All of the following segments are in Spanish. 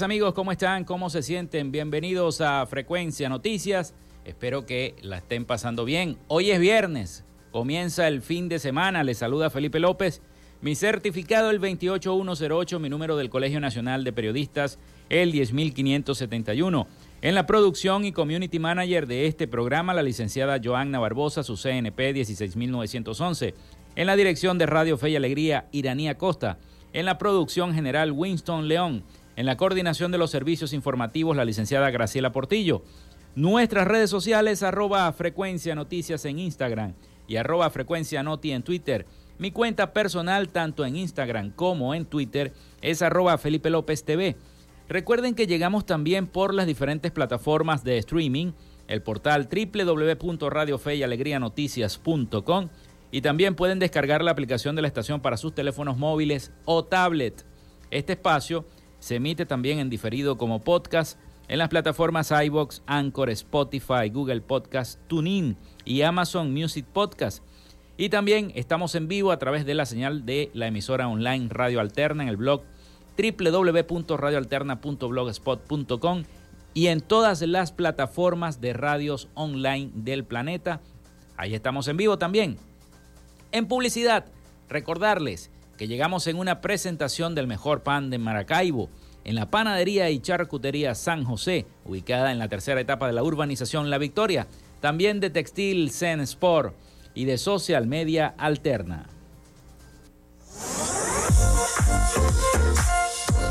Amigos, ¿cómo están? ¿Cómo se sienten? Bienvenidos a Frecuencia Noticias. Espero que la estén pasando bien. Hoy es viernes, comienza el fin de semana. Les saluda Felipe López. Mi certificado el 28108, mi número del Colegio Nacional de Periodistas el 10571. En la producción y community manager de este programa, la licenciada Joanna Barbosa, su CNP 16911. En la dirección de Radio Fe y Alegría, Iranía Costa. En la producción general, Winston León. En la coordinación de los servicios informativos, la licenciada Graciela Portillo. Nuestras redes sociales, arroba frecuencia noticias en Instagram y arroba frecuencia noti en Twitter. Mi cuenta personal, tanto en Instagram como en Twitter, es arroba Felipe López TV. Recuerden que llegamos también por las diferentes plataformas de streaming, el portal www.radiofeyalegrianoticias.com y también pueden descargar la aplicación de la estación para sus teléfonos móviles o tablet. Este espacio se emite también en diferido como podcast en las plataformas iBox, Anchor, Spotify, Google Podcast, TuneIn y Amazon Music Podcast. Y también estamos en vivo a través de la señal de la emisora online Radio Alterna en el blog www.radioalterna.blogspot.com y en todas las plataformas de radios online del planeta. Ahí estamos en vivo también. En publicidad, recordarles que llegamos en una presentación del mejor pan de Maracaibo, en la panadería y charcutería San José, ubicada en la tercera etapa de la urbanización La Victoria, también de Textil Zen Sport y de Social Media Alterna.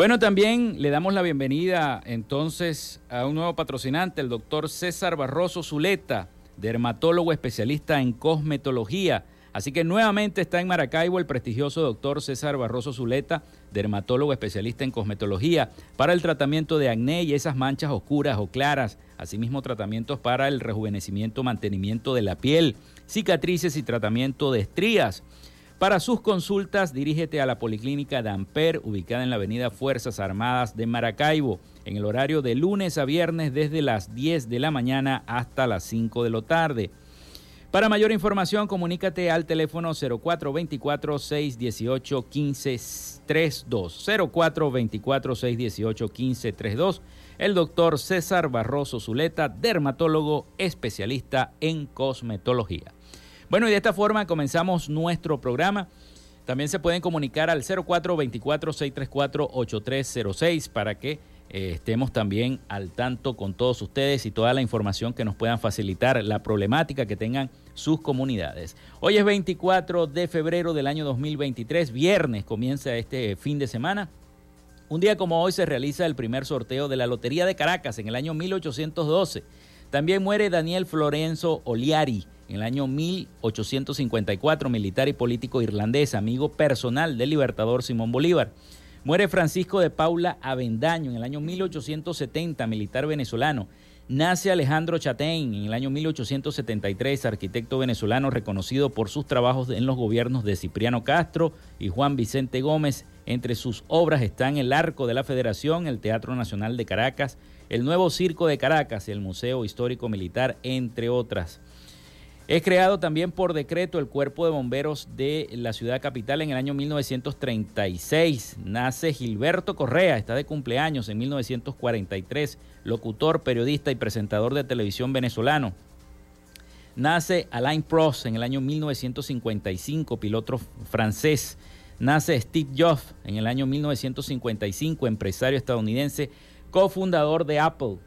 Bueno, también le damos la bienvenida entonces a un nuevo patrocinante, el doctor César Barroso Zuleta, dermatólogo especialista en cosmetología. Así que nuevamente está en Maracaibo el prestigioso doctor César Barroso Zuleta, dermatólogo especialista en cosmetología, para el tratamiento de acné y esas manchas oscuras o claras, asimismo tratamientos para el rejuvenecimiento, mantenimiento de la piel, cicatrices y tratamiento de estrías. Para sus consultas, dirígete a la Policlínica Damper, ubicada en la avenida Fuerzas Armadas de Maracaibo, en el horario de lunes a viernes desde las 10 de la mañana hasta las 5 de la tarde. Para mayor información, comunícate al teléfono 0424-618-1532. 0424-618-1532. El doctor César Barroso Zuleta, dermatólogo especialista en cosmetología. Bueno, y de esta forma comenzamos nuestro programa. También se pueden comunicar al 0424-634-8306 para que eh, estemos también al tanto con todos ustedes y toda la información que nos puedan facilitar, la problemática que tengan sus comunidades. Hoy es 24 de febrero del año 2023, viernes comienza este fin de semana. Un día como hoy se realiza el primer sorteo de la Lotería de Caracas en el año 1812. También muere Daniel Florenzo Oliari en el año 1854, militar y político irlandés, amigo personal del libertador Simón Bolívar. Muere Francisco de Paula Avendaño en el año 1870, militar venezolano. Nace Alejandro Chatein en el año 1873, arquitecto venezolano reconocido por sus trabajos en los gobiernos de Cipriano Castro y Juan Vicente Gómez. Entre sus obras están el Arco de la Federación, el Teatro Nacional de Caracas, el Nuevo Circo de Caracas y el Museo Histórico Militar, entre otras. Es creado también por decreto el Cuerpo de Bomberos de la ciudad capital en el año 1936. Nace Gilberto Correa, está de cumpleaños en 1943, locutor, periodista y presentador de televisión venezolano. Nace Alain Prost en el año 1955, piloto francés. Nace Steve Jobs en el año 1955, empresario estadounidense, cofundador de Apple.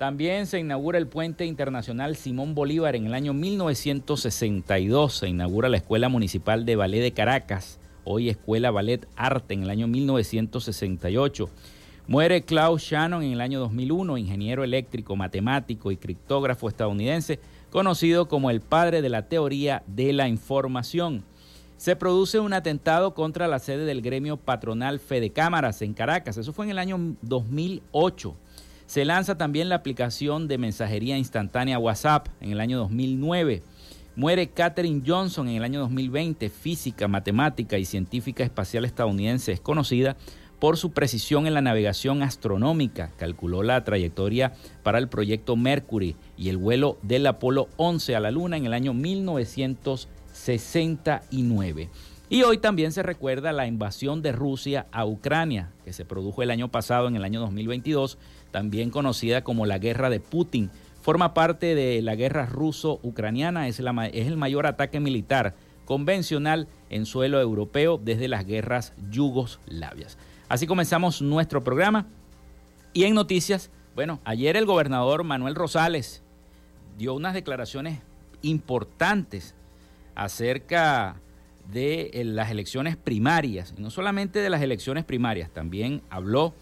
También se inaugura el puente internacional Simón Bolívar en el año 1962. Se inaugura la Escuela Municipal de Ballet de Caracas, hoy Escuela Ballet Arte en el año 1968. Muere Klaus Shannon en el año 2001, ingeniero eléctrico, matemático y criptógrafo estadounidense, conocido como el padre de la teoría de la información. Se produce un atentado contra la sede del gremio patronal Fede Cámaras en Caracas. Eso fue en el año 2008. Se lanza también la aplicación de mensajería instantánea WhatsApp en el año 2009. Muere Katherine Johnson en el año 2020, física, matemática y científica espacial estadounidense. Es conocida por su precisión en la navegación astronómica. Calculó la trayectoria para el proyecto Mercury y el vuelo del Apolo 11 a la Luna en el año 1969. Y hoy también se recuerda la invasión de Rusia a Ucrania, que se produjo el año pasado, en el año 2022, también conocida como la guerra de Putin. Forma parte de la guerra ruso-ucraniana, es, es el mayor ataque militar convencional en suelo europeo desde las guerras yugoslavias. Así comenzamos nuestro programa. Y en noticias, bueno, ayer el gobernador Manuel Rosales dio unas declaraciones importantes acerca de eh, las elecciones primarias, y no solamente de las elecciones primarias, también habló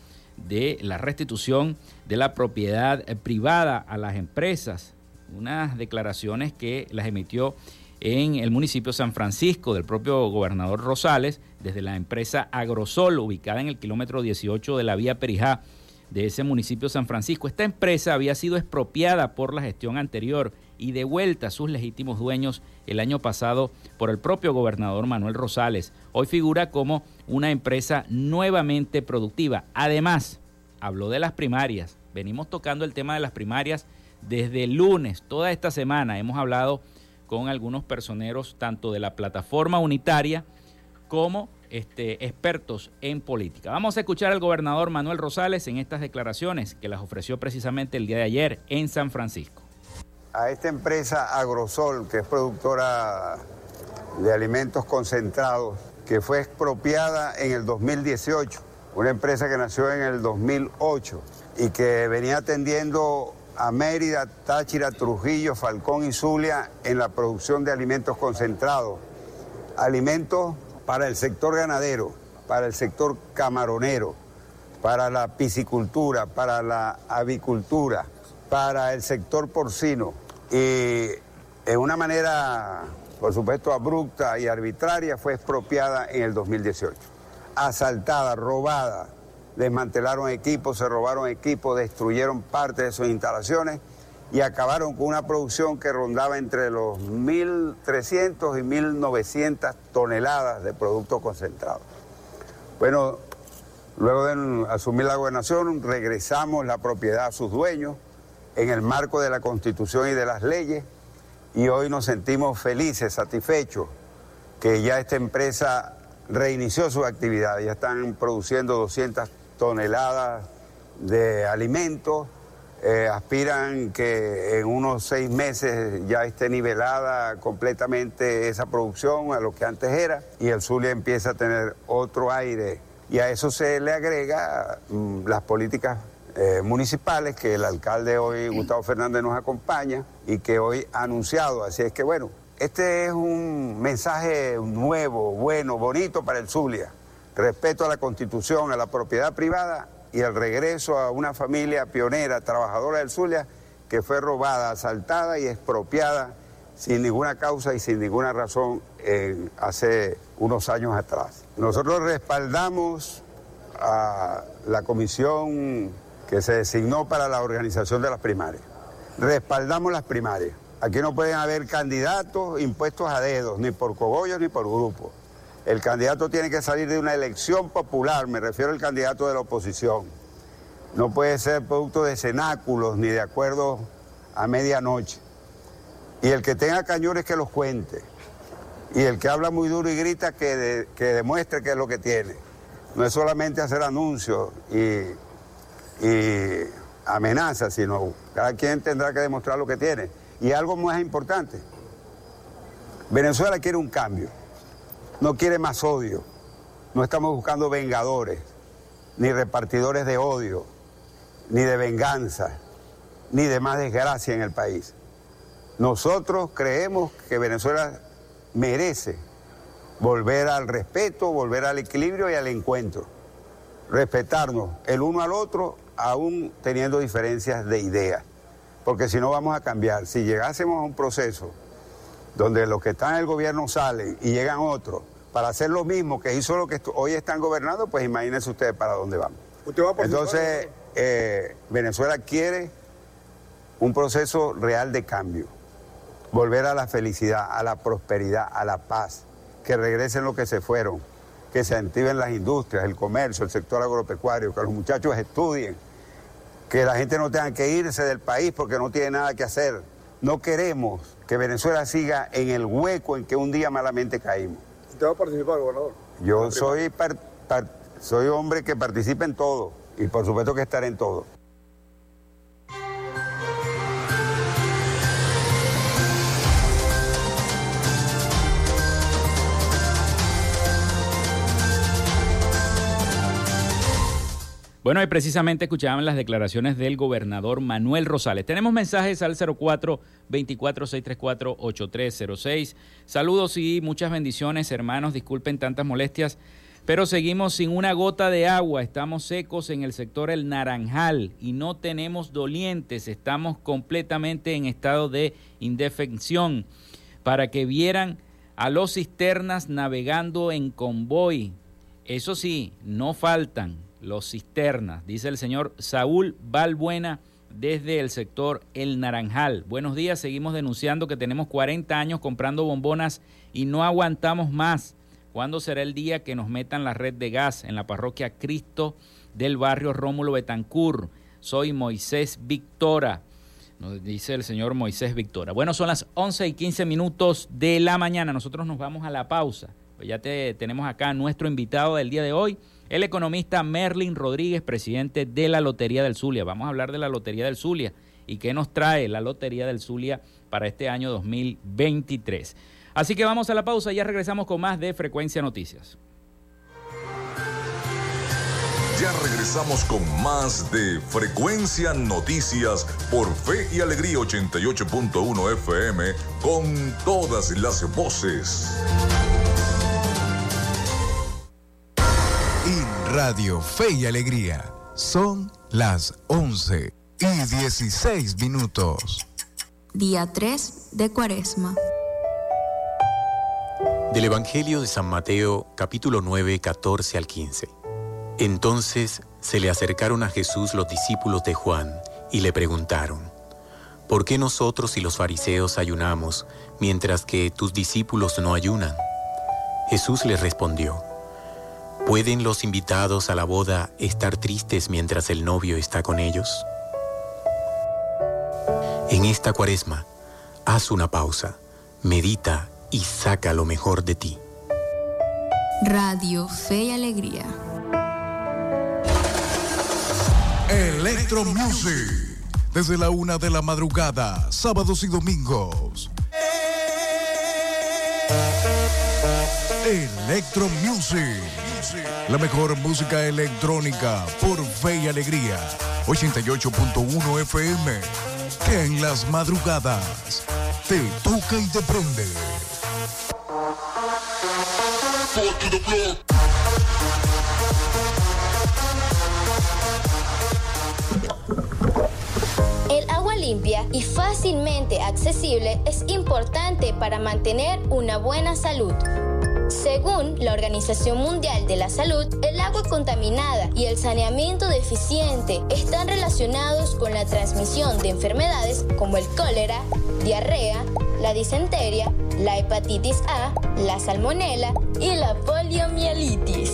de la restitución de la propiedad eh, privada a las empresas, unas declaraciones que las emitió en el municipio San Francisco del propio gobernador Rosales, desde la empresa Agrosol, ubicada en el kilómetro 18 de la vía Perijá de ese municipio San Francisco. Esta empresa había sido expropiada por la gestión anterior y devuelta a sus legítimos dueños el año pasado por el propio gobernador Manuel Rosales. Hoy figura como una empresa nuevamente productiva. Además, habló de las primarias. Venimos tocando el tema de las primarias desde el lunes. Toda esta semana hemos hablado con algunos personeros tanto de la plataforma unitaria como este, expertos en política. Vamos a escuchar al gobernador Manuel Rosales en estas declaraciones que las ofreció precisamente el día de ayer en San Francisco a esta empresa Agrosol, que es productora de alimentos concentrados, que fue expropiada en el 2018, una empresa que nació en el 2008 y que venía atendiendo a Mérida, Táchira, Trujillo, Falcón y Zulia en la producción de alimentos concentrados, alimentos para el sector ganadero, para el sector camaronero, para la piscicultura, para la avicultura, para el sector porcino. Y en una manera, por supuesto, abrupta y arbitraria, fue expropiada en el 2018. Asaltada, robada, desmantelaron equipos, se robaron equipos, destruyeron parte de sus instalaciones y acabaron con una producción que rondaba entre los 1.300 y 1.900 toneladas de productos concentrados. Bueno, luego de asumir la gobernación, regresamos la propiedad a sus dueños en el marco de la Constitución y de las leyes y hoy nos sentimos felices, satisfechos, que ya esta empresa reinició su actividad, ya están produciendo 200 toneladas de alimentos, eh, aspiran que en unos seis meses ya esté nivelada completamente esa producción a lo que antes era y el Zulia empieza a tener otro aire y a eso se le agrega mm, las políticas eh, municipales que el alcalde hoy, Gustavo Fernández, nos acompaña y que hoy ha anunciado. Así es que bueno, este es un mensaje nuevo, bueno, bonito para el Zulia. Respeto a la constitución, a la propiedad privada y el regreso a una familia pionera, trabajadora del Zulia, que fue robada, asaltada y expropiada sin ninguna causa y sin ninguna razón hace unos años atrás. Nosotros respaldamos a la comisión que se designó para la organización de las primarias. Respaldamos las primarias. Aquí no pueden haber candidatos impuestos a dedos, ni por cogollos ni por grupos. El candidato tiene que salir de una elección popular, me refiero al candidato de la oposición. No puede ser producto de cenáculos ni de acuerdos a medianoche. Y el que tenga cañones que los cuente. Y el que habla muy duro y grita que, que demuestre qué es lo que tiene. No es solamente hacer anuncios y y amenazas, sino cada quien tendrá que demostrar lo que tiene. Y algo más importante, Venezuela quiere un cambio, no quiere más odio, no estamos buscando vengadores, ni repartidores de odio, ni de venganza, ni de más desgracia en el país. Nosotros creemos que Venezuela merece volver al respeto, volver al equilibrio y al encuentro, respetarnos el uno al otro aún teniendo diferencias de ideas, porque si no vamos a cambiar. Si llegásemos a un proceso donde los que están en el gobierno salen y llegan otros para hacer lo mismo que hizo lo que hoy están gobernando, pues imagínense ustedes para dónde vamos. Entonces, eh, Venezuela quiere un proceso real de cambio, volver a la felicidad, a la prosperidad, a la paz, que regresen los que se fueron, que se activen las industrias, el comercio, el sector agropecuario, que los muchachos estudien, que la gente no tenga que irse del país porque no tiene nada que hacer. No queremos que Venezuela siga en el hueco en que un día malamente caímos. ¿Usted va a participar, gobernador? Yo soy, soy hombre que participa en todo y por supuesto que estaré en todo. Bueno, y precisamente escuchaban las declaraciones del gobernador Manuel Rosales. Tenemos mensajes al 04 24 634 8306. Saludos y muchas bendiciones, hermanos. Disculpen tantas molestias, pero seguimos sin una gota de agua. Estamos secos en el sector El Naranjal y no tenemos dolientes. Estamos completamente en estado de indefección. Para que vieran a los cisternas navegando en convoy. Eso sí, no faltan los cisternas, dice el señor Saúl Valbuena desde el sector El Naranjal. Buenos días, seguimos denunciando que tenemos 40 años comprando bombonas y no aguantamos más. ¿Cuándo será el día que nos metan la red de gas en la parroquia Cristo del barrio Rómulo Betancur? Soy Moisés Victora, nos dice el señor Moisés Victora. Bueno, son las 11 y 15 minutos de la mañana. Nosotros nos vamos a la pausa. Pues ya te, tenemos acá nuestro invitado del día de hoy el economista Merlin Rodríguez, presidente de la Lotería del Zulia. Vamos a hablar de la Lotería del Zulia y qué nos trae la Lotería del Zulia para este año 2023. Así que vamos a la pausa, y ya regresamos con más de Frecuencia Noticias. Ya regresamos con más de Frecuencia Noticias por Fe y Alegría 88.1 FM con todas las voces. Radio Fe y Alegría. Son las 11 y 16 minutos. Día 3 de Cuaresma. Del Evangelio de San Mateo, capítulo 9, 14 al 15. Entonces se le acercaron a Jesús los discípulos de Juan y le preguntaron, ¿por qué nosotros y los fariseos ayunamos mientras que tus discípulos no ayunan? Jesús les respondió, ¿pueden los invitados a la boda estar tristes mientras el novio está con ellos? En esta cuaresma, haz una pausa, medita y saca lo mejor de ti. Radio Fe y Alegría. Electro Music. Desde la una de la madrugada, sábados y domingos. Electro Music. La mejor música electrónica por fe y alegría. 88.1 FM. Que en las madrugadas te toca y te prende. El agua limpia y fácilmente accesible es importante para mantener una buena salud. Según la Organización Mundial de la Salud, el agua contaminada y el saneamiento deficiente están relacionados con la transmisión de enfermedades como el cólera, diarrea, la disenteria, la hepatitis A, la salmonela y la poliomielitis.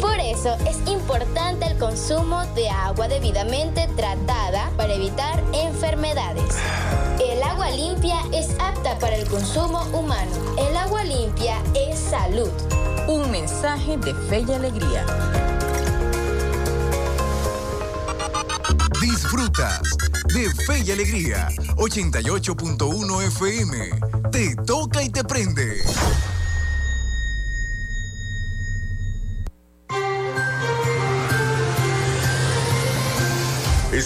Por eso es importante el consumo de agua debidamente tratada para evitar enfermedades. El agua limpia es apta para el consumo humano. El agua limpia es salud. Un mensaje de fe y alegría. Disfrutas de Fe y Alegría 88.1 FM. Te toca y te prende.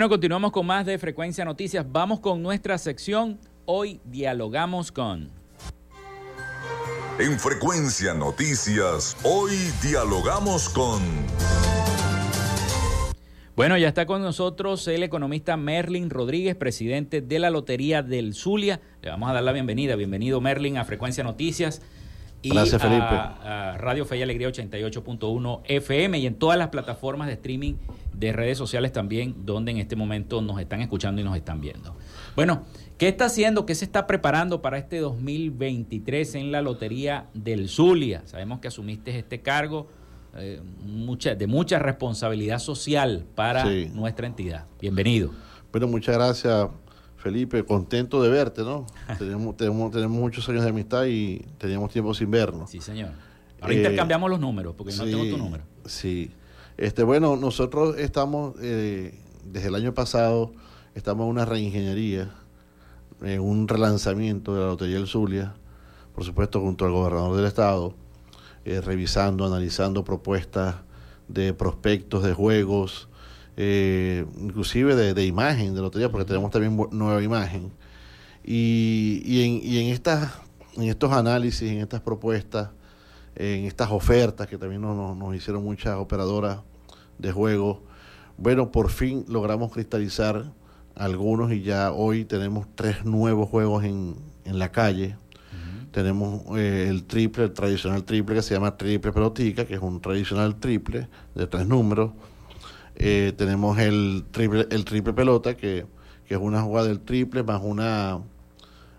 Bueno, continuamos con más de Frecuencia Noticias. Vamos con nuestra sección. Hoy dialogamos con... En Frecuencia Noticias, hoy dialogamos con... Bueno, ya está con nosotros el economista Merlin Rodríguez, presidente de la Lotería del Zulia. Le vamos a dar la bienvenida. Bienvenido, Merlin, a Frecuencia Noticias. Y Gracias, Felipe. A, a Radio Fe y Alegría 88.1 FM y en todas las plataformas de streaming de redes sociales también, donde en este momento nos están escuchando y nos están viendo. Bueno, ¿qué está haciendo? ¿Qué se está preparando para este 2023 en la Lotería del Zulia? Sabemos que asumiste este cargo eh, mucha, de mucha responsabilidad social para Sí. nuestra entidad. Bienvenido. Bueno, muchas gracias, Felipe. Contento de verte, ¿no? tenemos, tenemos, tenemos muchos años de amistad y teníamos tiempo sin vernos. Sí, señor. Ahora Eh, intercambiamos los números, porque no sí, tengo tu número. Sí. Este, bueno, nosotros estamos, eh, desde el año pasado, estamos en una reingeniería, en un relanzamiento de la Lotería del Zulia, por supuesto junto al gobernador del estado, eh, revisando, analizando propuestas de prospectos de juegos, eh, inclusive de, de imagen de lotería, porque tenemos también nueva imagen. Y, y en, y en, estas, en estos análisis, en estas propuestas, en estas ofertas que también nos- nos hicieron muchas operadoras de juegos, bueno, por fin logramos cristalizar algunos y ya hoy tenemos tres nuevos juegos en, en la calle. Tenemos eh, el triple, el tradicional triple que se llama triple pelotica, que es un tradicional triple de tres números. Eh, tenemos el triple, el triple pelota, que, que es una jugada del triple más una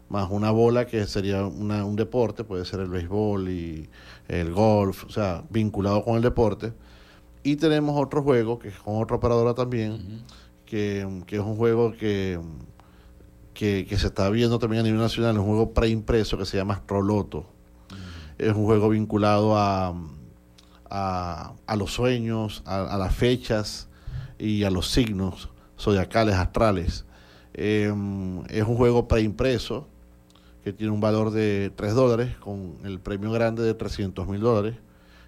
más una bola que sería una, un deporte, puede ser el béisbol y el golf, o sea, vinculado con el deporte. Y tenemos otro juego, que es con otra operadora también, que, que, es un juego que, que, se está viendo también a nivel nacional, un juego preimpreso que se llama Astroloto. Es un juego vinculado a, a, a los sueños, a, a, las fechas y a los signos zodiacales, astrales. Em, es un juego preimpreso que tiene un valor de 3 dólares con el premio grande de 300 mil dólares.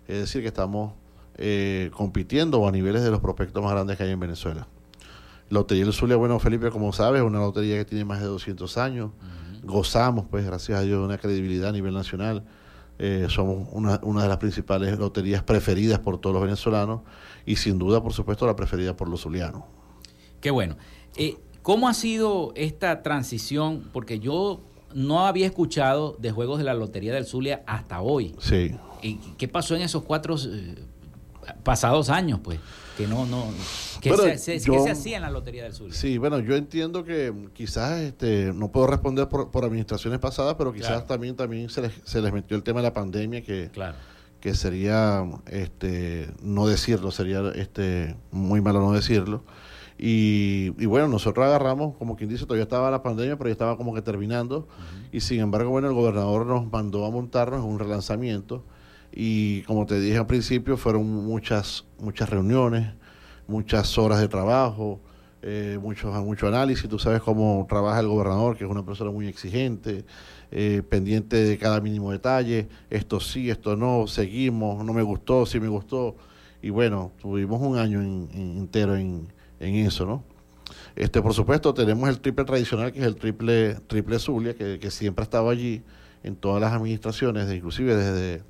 Es decir, que estamos eh, compitiendo a niveles de los prospectos más grandes que hay en Venezuela. Lotería del Zulia, bueno, Felipe, como sabes, es una lotería que tiene más de 200 años. Gozamos, pues, gracias a Dios, de una credibilidad a nivel nacional. Eh, somos una, una de las principales loterías preferidas por todos los venezolanos y sin duda, por supuesto, la preferida por los zulianos. Qué bueno. Eh, ¿Cómo ha sido esta transición? Porque yo no había escuchado de juegos de la Lotería del Zulia hasta hoy. Sí. ¿Y qué pasó en esos cuatro pasados años, pues? Que no, no. ¿Qué, se, hacía en la Lotería del Zulia? Sí, bueno, yo entiendo que quizás, este, no puedo responder por, administraciones pasadas, pero quizás también, también se les, se les metió el tema de la pandemia que. Claro que sería este no decirlo, sería este muy malo no decirlo. Y, bueno, nosotros agarramos, como quien dice, todavía estaba la pandemia, pero ya estaba como que terminando. Y sin embargo, bueno, el gobernador nos mandó a montarnos un relanzamiento. Y como te dije al principio, fueron muchas, muchas reuniones, muchas horas de trabajo, eh, mucho, análisis. Tú sabes cómo trabaja el gobernador, que es una persona muy exigente, eh, pendiente de cada mínimo detalle. Esto sí, esto no, seguimos, no me gustó, sí me gustó. Y bueno, tuvimos un año entero en en eso, ¿no? Este, por supuesto, tenemos el triple tradicional, que es el triple, triple Zulia, que, siempre ha estado allí en todas las administraciones, inclusive desde,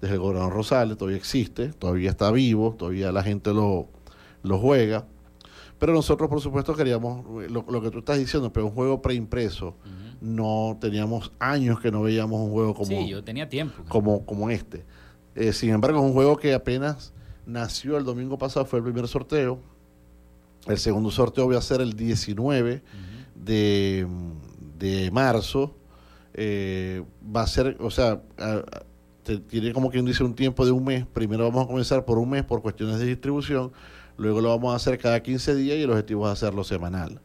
desde el gobernador Rosales, todavía existe, todavía está vivo, todavía la gente lo, lo juega. Pero nosotros, por supuesto, queríamos, lo, que tú estás diciendo, pero un juego preimpreso, no teníamos años que no veíamos un juego como, sí, yo tenía tiempo. como, como este. Eh, sin embargo, es un juego que apenas nació el domingo pasado, fue el primer sorteo, el segundo sorteo va a ser el 19 de, marzo. Eh, va a ser, o sea, tiene como quien dice un tiempo de un mes. Primero vamos a comenzar por un mes por cuestiones de distribución. Luego lo vamos a hacer cada 15 días y el objetivo es hacerlo semanal.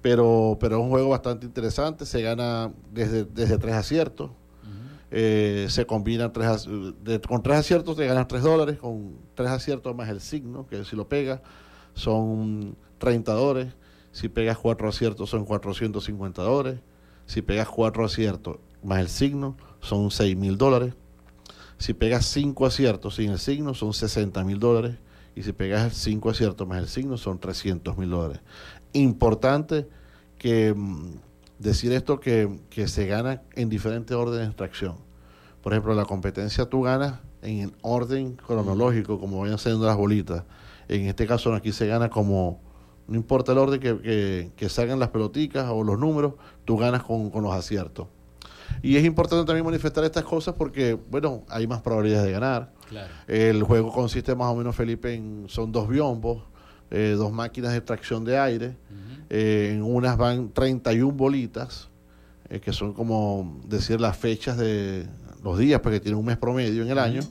Pero, pero es un juego bastante interesante. Se gana desde, desde tres aciertos. Eh, se combinan tres, con tres aciertos te ganas tres dólares, con tres aciertos más el signo, que si lo pega son 30 dólares. Si pegas cuatro aciertos son 450 dólares. Si pegas cuatro aciertos más el signo son 6 mil dólares. Si pegas cinco aciertos sin el signo son 60 mil dólares. Y si pegas cinco aciertos más el signo son 300 mil dólares. Importante que mm, decir esto que, que se gana en diferentes órdenes de extracción. Por ejemplo, la competencia tú ganas en orden cronológico, como vayan siendo las bolitas. En este caso aquí se gana como, no importa el orden que, que, salgan las peloticas o los números, tú ganas con, los aciertos. Y es importante también manifestar estas cosas porque, bueno, hay más probabilidades de ganar. El juego consiste más o menos, Felipe, en son dos biombos, eh, dos máquinas de extracción de aire. Eh, en unas van 31 bolitas, eh, que son como decir las fechas de los días, porque tienen un mes promedio en el año.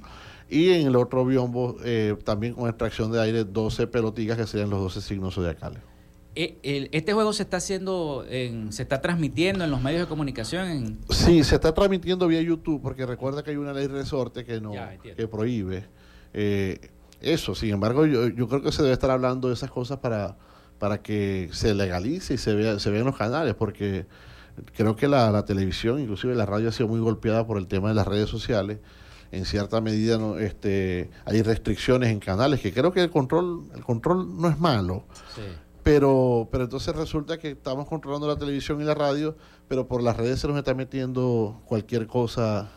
Y en el otro biombo, también con extracción de aire, 12 pelotitas que serían los 12 signos zodiacales. Eh, ¿Este juego se está haciendo, se está transmitiendo en los medios de comunicación? Sí, se está transmitiendo vía YouTube, porque recuerda que hay una ley resorte que no que prohíbe eh, eso. Sin embargo, yo, yo, creo que se debe estar hablando de esas cosas para, para que se legalice y se vea, se vean los canales, porque creo que la, la televisión, inclusive la radio, ha sido muy golpeada por el tema de las redes sociales en cierta medida no, este, hay restricciones en canales, que creo que el control, el control no es malo. Pero, pero entonces resulta que estamos controlando la televisión y la radio, pero por las redes se nos está metiendo cualquier cosa,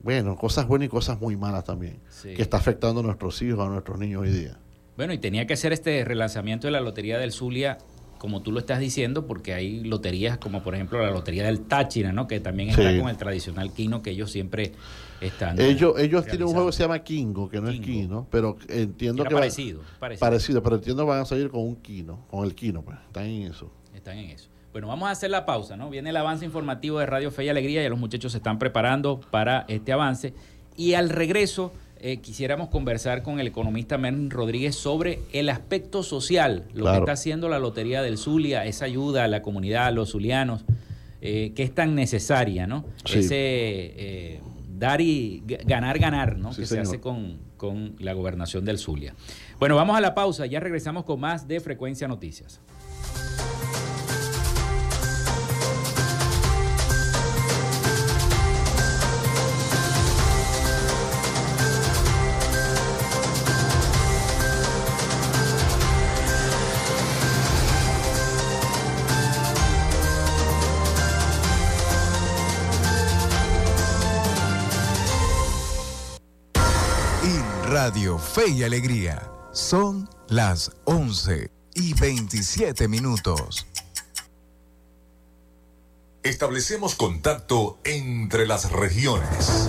bueno, cosas buenas y cosas muy malas también, que está afectando a nuestros hijos, a nuestros niños hoy día. Bueno, y tenía que hacer este relanzamiento de la Lotería del Zulia como tú lo estás diciendo, porque hay loterías como por ejemplo la Lotería del Táchira, ¿no? que también está con el tradicional Kino que ellos siempre están. Ellos, ellos tienen un juego que se llama Kingo, que no es Kino, pero entiendo que. Parecido, parecido, parecido. pero entiendo que van a salir con un Kino, con el Kino, pues, están en eso. Están en eso. Bueno, vamos a hacer la pausa, ¿no? Viene el avance informativo de Radio Fe y Alegría, ya los muchachos se están preparando para este avance. Y al regreso eh, quisiéramos conversar con el economista Men Rodríguez sobre el aspecto social, lo que está haciendo la Lotería del Zulia, esa ayuda a la comunidad, a los zulianos, eh, que es tan necesaria, ¿no? Ese eh, dar y ganar, ganar, ¿no? que se hace con, con la gobernación del Zulia. Bueno, vamos a la pausa, ya regresamos con más de Frecuencia Noticias. Fe y Alegría. Son las 11 y 27 minutos. Establecemos contacto entre las regiones.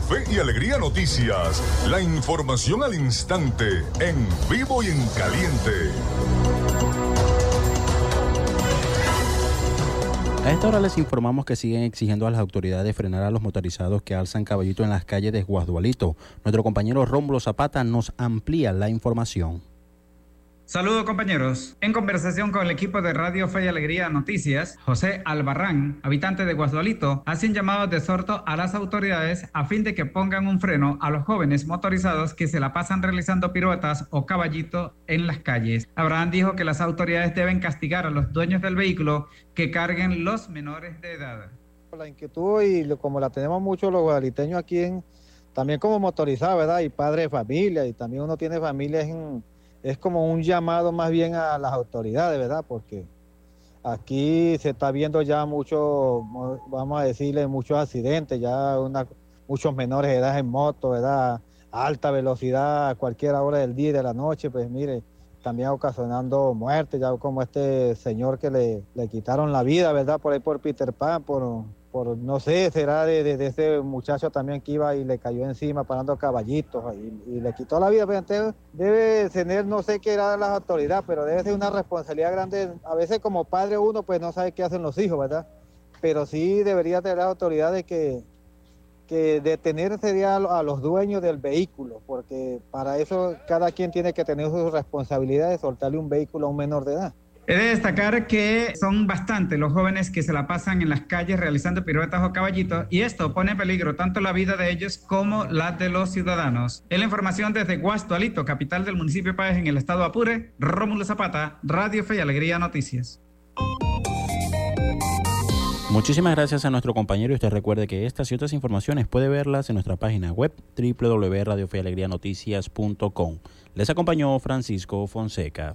Fe y Alegría Noticias. La información al instante, en vivo y en caliente. A esta hora les informamos que siguen exigiendo a las autoridades frenar a los motorizados que alzan caballito en las calles de Guasdualito. Nuestro compañero Rómulo Zapata nos amplía la información. Saludos compañeros. En conversación con el equipo de Radio Fe y Alegría Noticias, José Albarrán, habitante de Guasdualito, hace un llamado de exhorto a las autoridades a fin de que pongan un freno a los jóvenes motorizados que se la pasan realizando piruetas o caballito en las calles. Abraham dijo que las autoridades deben castigar a los dueños del vehículo que carguen los menores de edad. La inquietud y como la tenemos mucho los guadaliteños aquí también como motorizados, ¿verdad? Y padre de familia y también uno tiene familias en es como un llamado más bien a las autoridades, ¿verdad? Porque aquí se está viendo ya mucho, vamos a decirle, muchos accidentes, ya una, muchos menores de edad en moto, ¿verdad? Alta velocidad a cualquier hora del día y de la noche, pues mire, también ocasionando muertes, ya como este señor que le, le quitaron la vida, ¿verdad? Por ahí por Peter Pan, por, no sé, será de, ese muchacho también que iba y le cayó encima parando caballitos y, le quitó la vida. Pero debe tener, no sé qué era las autoridades, pero debe ser una responsabilidad grande. A veces como padre uno pues no sabe qué hacen los hijos, ¿verdad? Pero sí debería tener las autoridades que, que detener sería a los dueños del vehículo, porque para eso cada quien tiene que tener su responsabilidad de soltarle un vehículo a un menor de edad. He de destacar que son bastantes los jóvenes que se la pasan en las calles realizando piruetas o caballitos y esto pone en peligro tanto la vida de ellos como la de los ciudadanos. En la información desde Guastualito, capital del municipio de Páez en el estado Apure, Rómulo Zapata, Radio Fe y Alegría Noticias. Muchísimas gracias a nuestro compañero y usted recuerde que estas y otras informaciones puede verlas en nuestra página web www.radiofealegrianoticias.com. Les acompañó Francisco Fonseca.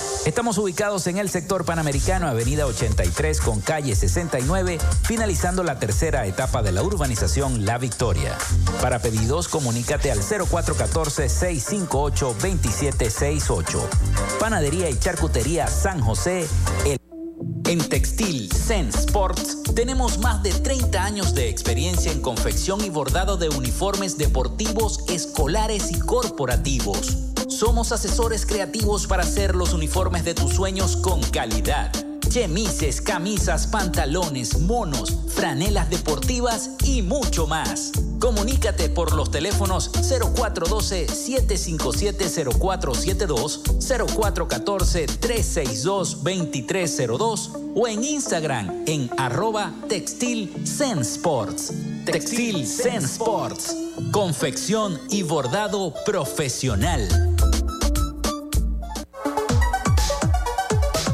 Estamos ubicados en el sector panamericano, avenida 83 con calle 69, finalizando la tercera etapa de la urbanización La Victoria. Para pedidos, comunícate al 0414-658-2768. Panadería y Charcutería San José, el en Textil Sense Sports tenemos más de 30 años de experiencia en confección y bordado de uniformes deportivos, escolares y corporativos. Somos asesores creativos para hacer los uniformes de tus sueños con calidad chemises, camisas, pantalones, monos, franelas deportivas y mucho más. Comunícate por los teléfonos 0412-757-0472, 0414-362-2302 o en Instagram en arroba Textil Sports. Textil Zen Sports. Confección y bordado profesional.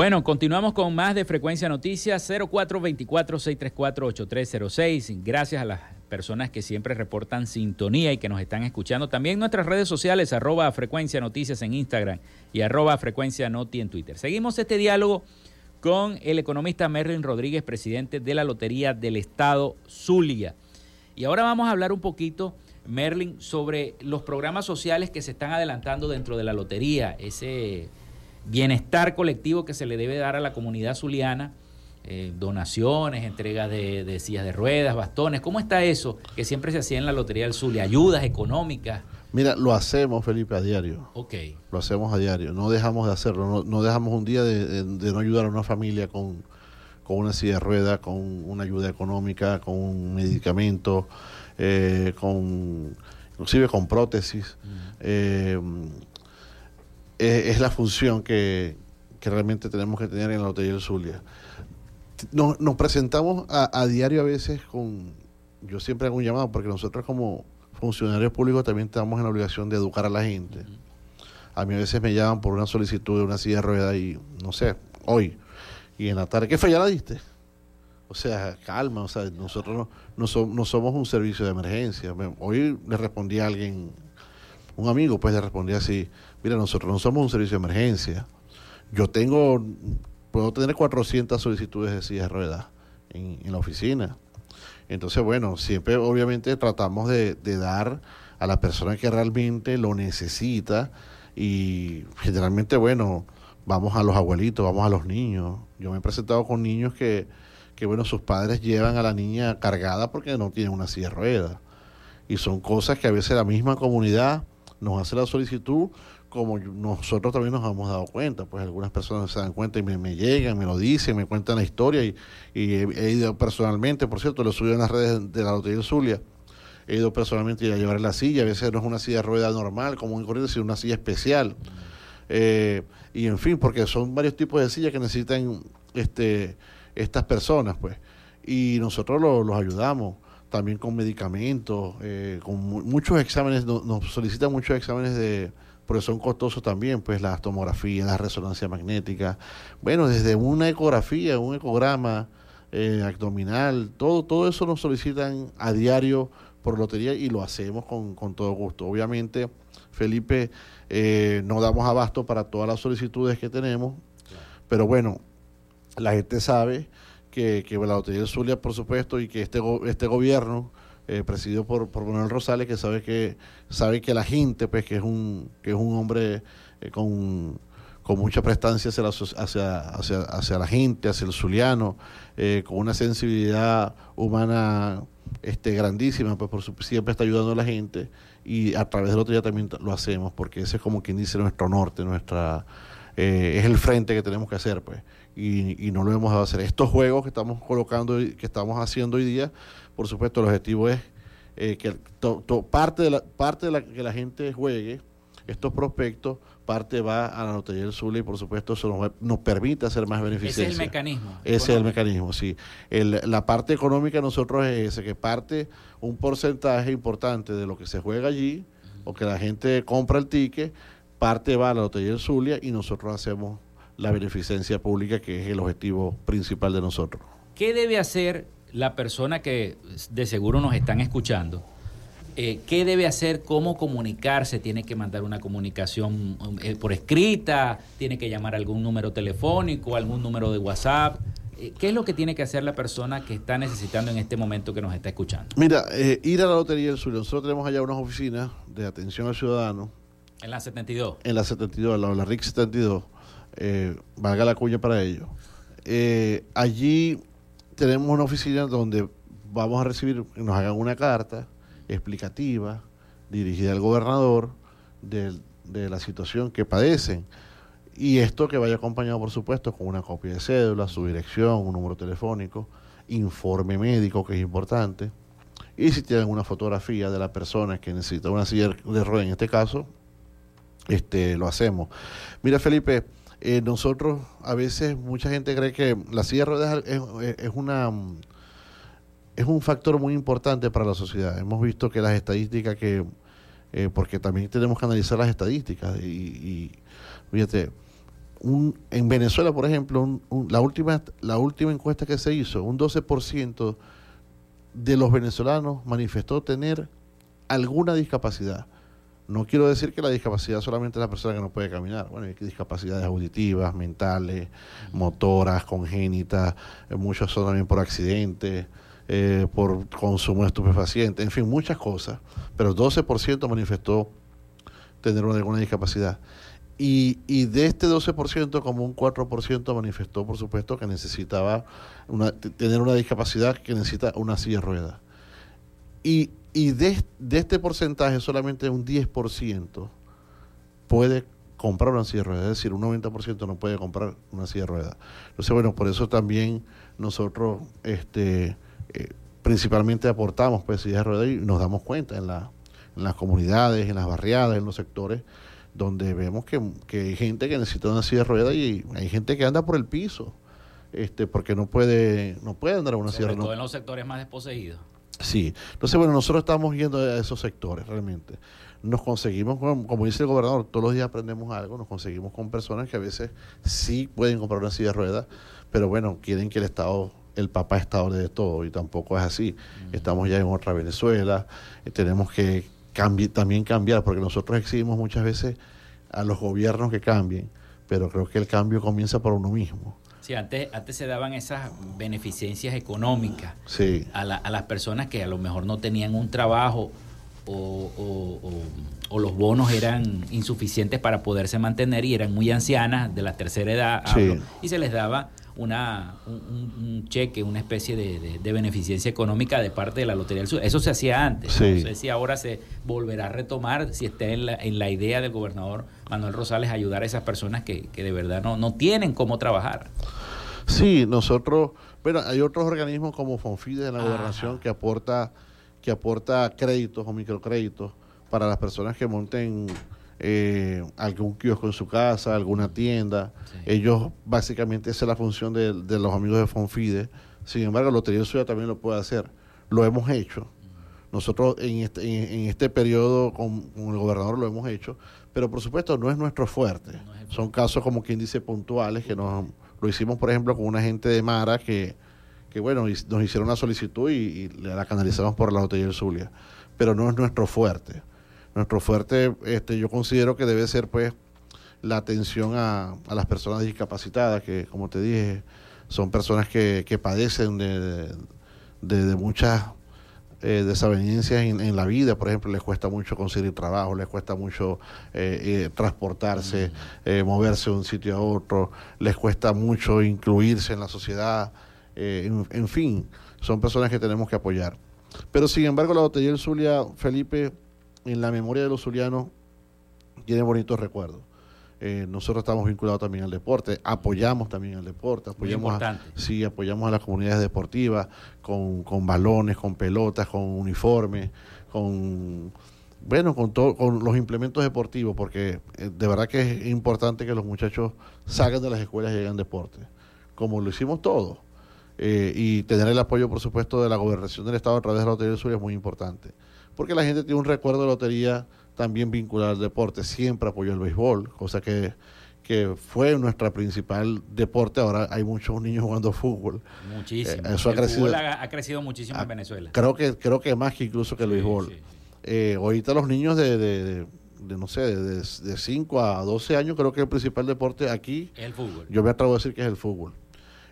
Bueno, continuamos con más de Frecuencia Noticias 0424-634-8306. Gracias a las personas que siempre reportan sintonía y que nos están escuchando. También nuestras redes sociales, arroba Frecuencia Noticias en Instagram y arroba Frecuencia Noti en Twitter. Seguimos este diálogo con el economista Merlin Rodríguez, presidente de la Lotería del Estado Zulia. Y ahora vamos a hablar un poquito, Merlin, sobre los programas sociales que se están adelantando dentro de la lotería. Ese bienestar colectivo que se le debe dar a la comunidad zuliana, eh, donaciones, entrega de, sillas de ruedas, bastones. ¿Cómo está eso que siempre se hacía en la Lotería del Zulia? ¿Ayudas económicas? Mira, lo hacemos, Felipe, a diario. Ok. Lo hacemos a diario. No dejamos de hacerlo. No, dejamos un día de, no ayudar a una familia con, una silla de ruedas, con una ayuda económica, con un medicamento, eh, con inclusive con prótesis es, la función que, realmente tenemos que tener en la Lotería del Zulia. Nos, presentamos a, diario a veces con, yo siempre hago un llamado porque nosotros como funcionarios públicos también estamos en la obligación de educar a la gente. A mí a veces me llaman por una solicitud de una silla de ruedas y no sé, hoy y en la tarde, ¿qué fue? ¿Ya la diste? O sea, calma, o sea, nosotros no, no somos un servicio de emergencia. Hoy le respondí a alguien, un amigo, pues le respondí así, Mira, nosotros no somos un servicio de emergencia. Yo tengo, puedo tener 400 solicitudes de silla de ruedas en, la oficina. Entonces, bueno, siempre obviamente tratamos de, dar a la persona que realmente lo necesita y generalmente, bueno, vamos a los abuelitos, vamos a los niños. Yo me he presentado con niños que, que bueno, sus padres llevan a la niña cargada porque no tienen una silla de ruedas. Y son cosas que a veces la misma comunidad nos hace la solicitud como nosotros también nos hemos dado cuenta, pues algunas personas se dan cuenta y me, llegan, me lo dicen, me cuentan la historia y, he, ido personalmente, por cierto, lo subí en las redes de la Lotería Zulia, he ido personalmente a llevar la silla, a veces no es una silla rueda normal, como un corriente, sino una silla especial. Eh, y en fin, porque son varios tipos de sillas que necesitan este, estas personas, pues. Y nosotros los ayudamos también con medicamentos, eh, con muchos exámenes, nos solicitan muchos exámenes de porque son costosos también, pues las tomografías, la resonancia magnética, bueno, desde una ecografía, un ecograma eh, abdominal, todo, todo eso nos solicitan a diario por lotería y lo hacemos con, todo gusto. Obviamente, Felipe, eh, no damos abasto para todas las solicitudes que tenemos Pero bueno, la gente sabe que, que la Lotería del Zulia, por supuesto, y que este, este gobierno, eh, presidido por, por Manuel Rosales, que sabe que sabe que la gente, pues, que es un, que es un hombre eh, con, con, mucha prestancia hacia la, hacia, hacia, hacia la gente, hacia el zuliano, eh, con una sensibilidad humana este, grandísima, pues por siempre está ayudando a la gente y a través del otro día también lo hacemos, porque ese es como quien dice nuestro norte, nuestra eh, es el frente que tenemos que hacer, pues, y, y no lo hemos dado hacer. Estos juegos que estamos colocando, que estamos haciendo hoy día, por supuesto, el objetivo es eh, que parte de la parte de la que la gente juegue estos prospectos parte va a la Lotería del Zulia y por supuesto eso nos, permite hacer más beneficios. Ese es el mecanismo. Ese es el mecanismo, sí. la parte económica nosotros es ese, que parte un porcentaje importante de lo que se juega allí o que la gente compra el ticket, parte va a la Lotería del Zulia y nosotros hacemos la beneficencia pública que es el objetivo principal de nosotros. ¿Qué debe hacer la persona que de seguro nos están escuchando? Eh, qué debe hacer, cómo comunicarse, tiene que mandar una comunicación eh, por escrita, tiene que llamar a algún número telefónico, algún número de WhatsApp. Eh, ¿Qué es lo que tiene que hacer la persona que está necesitando en este momento que nos está escuchando? Mira, ir a la Lotería del Sur. Nosotros tenemos allá unas oficinas de atención al ciudadano. En la 72. En la 72, la, la RIC 72. valga la cuña para ello. allí tenemos una oficina donde vamos a recibir, nos hagan una carta explicativa dirigida al gobernador de, la situación que padecen. Y esto que vaya acompañado, por supuesto, con una copia de cédula, su dirección, un número telefónico, informe médico, que es importante. Y si tienen una fotografía de la persona que necesita una silla de ruedas, en este caso, este, lo hacemos. Mira, Felipe, eh, nosotros a veces mucha gente cree que la silla ruedas es una es un factor muy importante para la sociedad. Hemos visto que las estadísticas que, eh, porque también tenemos que analizar las estadísticas y, fíjate, un, en Venezuela, por ejemplo, la, última, la última encuesta que se hizo, un 12% de los venezolanos manifestó tener alguna discapacidad. No quiero decir que la discapacidad solamente es la persona que no puede caminar. Bueno, hay discapacidades auditivas, mentales, motoras, congénitas, eh, muchos son también por accidentes. Eh, por consumo de estupefacientes, en fin, muchas cosas, pero 12% manifestó tener una, alguna discapacidad. Y, de este 12%, como un 4% manifestó, por supuesto, que necesitaba tener una discapacidad que necesita una silla de ruedas. Y, y de, de, este porcentaje, solamente un 10% puede comprar una silla de ruedas, es decir, un 90% no puede comprar una silla de ruedas. Entonces, bueno, por eso también nosotros este, eh, principalmente aportamos pues sillas de ruedas y nos damos cuenta en, la, en las comunidades, en las barriadas, en los sectores donde vemos que, hay gente que necesita una silla de ruedas y hay gente que anda por el piso este porque no puede no puede andar en una silla de ruedas. en los sectores más desposeídos. Sí, entonces bueno, nosotros estamos yendo a esos sectores realmente. Nos conseguimos, como dice el gobernador, todos los días aprendemos algo, nos conseguimos con personas que a veces sí pueden comprar una silla de ruedas, pero bueno, quieren que el Estado el papá está de todo y tampoco es así. Estamos ya en otra Venezuela, eh, tenemos que también cambiar, porque nosotros exigimos muchas veces a los gobiernos que cambien, pero creo que el cambio comienza por uno mismo. Sí, antes, antes se daban esas beneficencias económicas a, a las personas que a lo mejor no tenían un trabajo o, o, los bonos eran insuficientes para poderse mantener y eran muy ancianas, de la tercera edad, y se les daba una, un, cheque, una especie de, beneficencia económica de parte de la Lotería del Sur. Eso se hacía antes. No sé si ahora se volverá a retomar, si está en la, en la idea del gobernador Manuel Rosales ayudar a esas personas que, de verdad no, no tienen cómo trabajar. Sí, nosotros, bueno, hay otros organismos como Fonfide de la gobernación que aporta, que aporta créditos o microcréditos para las personas que monten eh, algún kiosco en su casa, alguna tienda. Ellos, básicamente, esa es la función de, los amigos de Fonfide. Sin embargo, Lotería Ciudad también lo puede hacer. Lo hemos hecho. Nosotros en este, en, este periodo con, el gobernador lo hemos hecho, pero por supuesto no es nuestro fuerte. Son casos como quien dice puntuales que nos lo hicimos por ejemplo con una gente de Mara que, que bueno, nos hicieron una solicitud y, la canalizamos por la Lotería del Zulia, pero no es nuestro fuerte. Nuestro fuerte, este, yo considero que debe ser, pues, la atención a, las personas discapacitadas, que como te dije, son personas que, padecen de, de, muchas eh, desavenencias en, la vida, por ejemplo, les cuesta mucho conseguir trabajo, les cuesta mucho eh, eh, transportarse, mm. moverse de un sitio a otro, les cuesta mucho incluirse en la sociedad, en, fin, son personas que tenemos que apoyar. Pero sin embargo, la Lotería del Zulia, Felipe, en la memoria de los zulianos, tiene bonitos recuerdos. Eh, nosotros estamos vinculados también al deporte, apoyamos también al deporte, apoyamos a, sí, apoyamos a las comunidades deportivas con, con balones, con pelotas, con uniformes, con bueno, con todo, con los implementos deportivos, porque eh, de verdad que es importante que los muchachos salgan de las escuelas y lleguen deporte, como lo hicimos todos. Eh, y tener el apoyo, por supuesto, de la gobernación del Estado a través de la Lotería del Sur es muy importante. Porque la gente tiene un recuerdo de lotería también vinculado al deporte, siempre apoyó el béisbol, cosa que, que fue nuestra principal deporte. Ahora hay muchos niños jugando fútbol. Muchísimo. Eh, eso ha crecido, ha, crecido muchísimo en Venezuela. Creo que, creo que más que incluso que el béisbol. Eh, ahorita los niños de, de, no sé, de, de 5 a 12 años, creo que el principal deporte aquí. Es el fútbol. Yo me atrevo a decir que es el fútbol.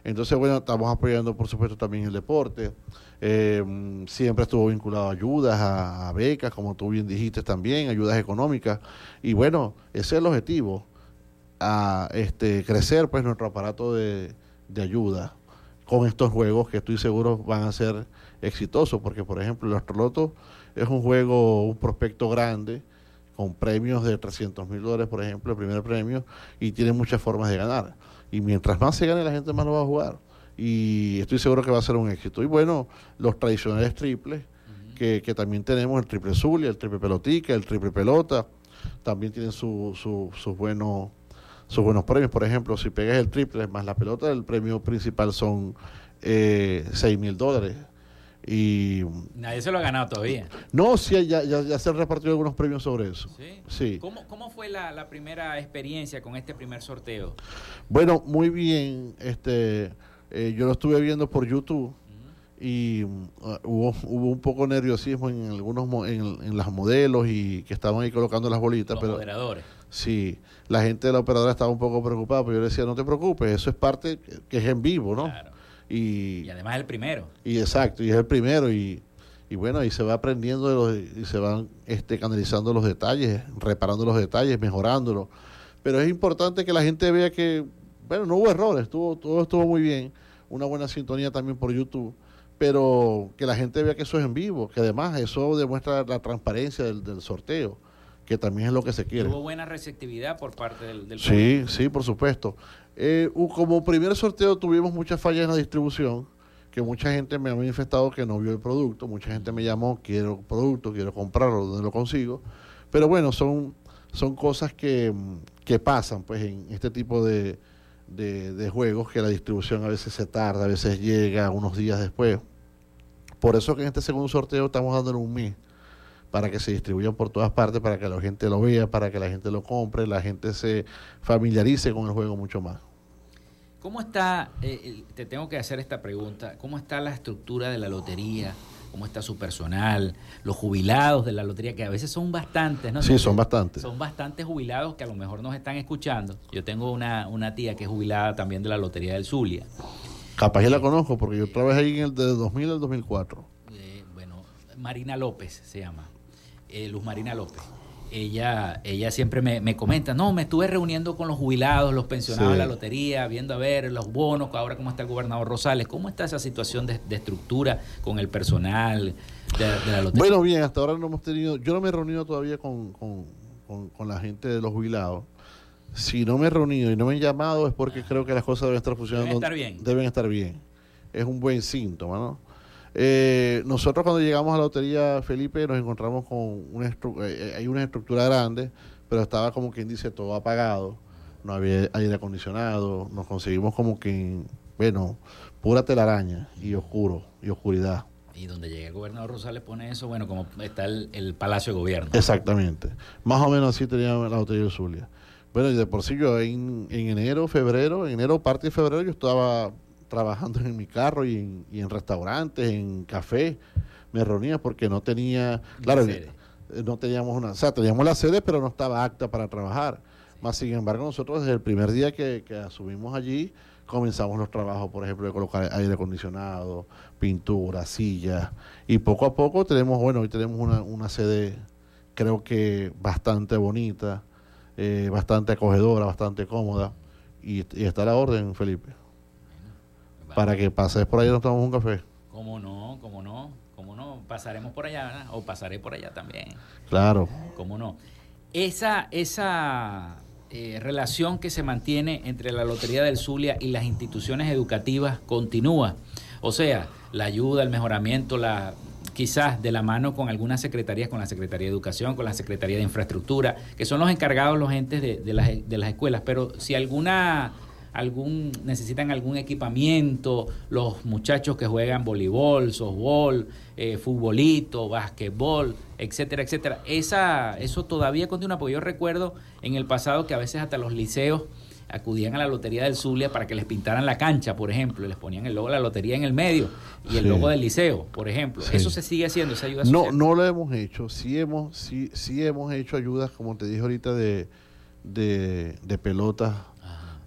Entonces, bueno, estamos apoyando, por supuesto, también el deporte. Eh, siempre estuvo vinculado a ayudas, a, becas, como tú bien dijiste también, ayudas económicas. Y bueno, ese es el objetivo, a este, crecer pues nuestro aparato de, ayuda con estos juegos que estoy seguro van a ser exitosos, porque por ejemplo el Astroloto es un juego, un prospecto grande, con premios de 300 mil dólares, por ejemplo, el primer premio, y tiene muchas formas de ganar. Y mientras más se gane, la gente más lo va a jugar y estoy seguro que va a ser un éxito. Y bueno, los tradicionales triples, que, también tenemos el triple Zulia, el triple Pelotica, el triple Pelota, también tienen su, su, sus buenos sus buenos premios. Por ejemplo, si pegas el triple más la pelota, el premio principal son eh, 6 mil dólares. Y, Nadie se lo ha ganado todavía. No, sí, ya, ya, se han repartido algunos premios sobre eso. Sí. ¿Cómo, ¿Cómo, fue la, la, primera experiencia con este primer sorteo? Bueno, muy bien. Este, eh, yo lo estuve viendo por YouTube y uh, hubo, hubo un poco de nerviosismo en algunos en, en las modelos y que estaban ahí colocando las bolitas. Los pero, moderadores. Sí, la gente de la operadora estaba un poco preocupada, pero yo le decía, no te preocupes, eso es parte que es en vivo, ¿no? Y, y además es el primero. Y exacto, y es el primero y, y bueno, y se va aprendiendo de los, y se van este, canalizando los detalles, reparando los detalles, mejorándolos. Pero es importante que la gente vea que bueno, no hubo errores, estuvo, todo estuvo muy bien, una buena sintonía también por YouTube, pero que la gente vea que eso es en vivo, que además eso demuestra la transparencia del, sorteo, que también es lo que se quiere. Hubo buena receptividad por parte del, del Sí, sí, por supuesto. Eh, como primer sorteo tuvimos muchas fallas en la distribución, que mucha gente me ha manifestado que no vio el producto, mucha gente me llamó, quiero producto, quiero comprarlo, ¿dónde lo consigo? Pero bueno, son, son cosas que, que pasan pues en este tipo de, de, juegos que la distribución a veces se tarda, a veces llega unos días después. Por eso que en este segundo sorteo estamos dándole un mes para que se distribuyan por todas partes, para que la gente lo vea, para que la gente lo compre, la gente se familiarice con el juego mucho más. ¿Cómo está, eh, te tengo que hacer esta pregunta, cómo está la estructura de la lotería? cómo está su personal, los jubilados de la lotería, que a veces son bastantes, ¿no? Sí, son bastantes. Son bastantes jubilados que a lo mejor nos están escuchando. Yo tengo una, una tía que es jubilada también de la Lotería del Zulia. Capaz que la conozco, porque yo trabajé ahí en el de 2000 al 2004. Eh, bueno, Marina López se llama, eh, Luz Marina López ella, ella siempre me, comenta, no, me estuve reuniendo con los jubilados, los pensionados de la lotería, viendo a ver los bonos, ahora cómo está el gobernador Rosales, cómo está esa situación de, estructura con el personal de, la lotería. Bueno, bien, hasta ahora no hemos tenido, yo no me he reunido todavía con, la gente de los jubilados. Si no me he reunido y no me han llamado es porque creo que las cosas deben estar funcionando. Deben estar bien. Deben estar bien. Es un buen síntoma, ¿no? Eh, nosotros cuando llegamos a la lotería, Felipe, nos encontramos con una, eh, hay una estructura grande, pero estaba como quien dice todo apagado, no había aire acondicionado, nos conseguimos como que, bueno, pura telaraña y oscuro y oscuridad. Y donde llega el gobernador Rosales pone eso, bueno, como está el, Palacio de Gobierno. Exactamente. Más o menos así tenía la Lotería de Zulia. Bueno, y de por sí yo en, en enero, febrero, en enero, parte de febrero, yo estaba trabajando en mi carro y en, y en restaurantes, en café, me reunía porque no tenía, claro, eh, no teníamos una, o sea, teníamos la sede, pero no estaba acta para trabajar. Más sin embargo, nosotros desde el primer día que, que asumimos allí, comenzamos los trabajos, por ejemplo, de colocar aire acondicionado, pintura, sillas, y poco a poco tenemos, bueno, hoy tenemos una, una sede, creo que bastante bonita, eh, bastante acogedora, bastante cómoda, y, y está a la orden, Felipe. Para que pases por ahí y nos tomamos un café. ¿Cómo no? ¿Cómo no? ¿Cómo no? Pasaremos por allá, ¿verdad? O pasaré por allá también. Claro. ¿Cómo no? Esa, esa eh, relación que se mantiene entre la Lotería del Zulia y las instituciones educativas continúa. O sea, la ayuda, el mejoramiento, la quizás de la mano con algunas secretarías, con la Secretaría de Educación, con la Secretaría de Infraestructura, que son los encargados, los entes de, de las, de las escuelas. Pero si alguna algún necesitan algún equipamiento, los muchachos que juegan voleibol, softball, eh, futbolito, basquetbol, etcétera, etcétera. Esa, eso todavía continúa, porque yo recuerdo en el pasado que a veces hasta los liceos acudían a la Lotería del Zulia para que les pintaran la cancha, por ejemplo, y les ponían el logo de la lotería en el medio y el Sí. logo del liceo, por ejemplo. Sí. Eso se sigue haciendo, esa ayuda No, social. no lo hemos hecho. Sí hemos, sí, sí hemos hecho ayudas, como te dije ahorita, de, de, de pelotas,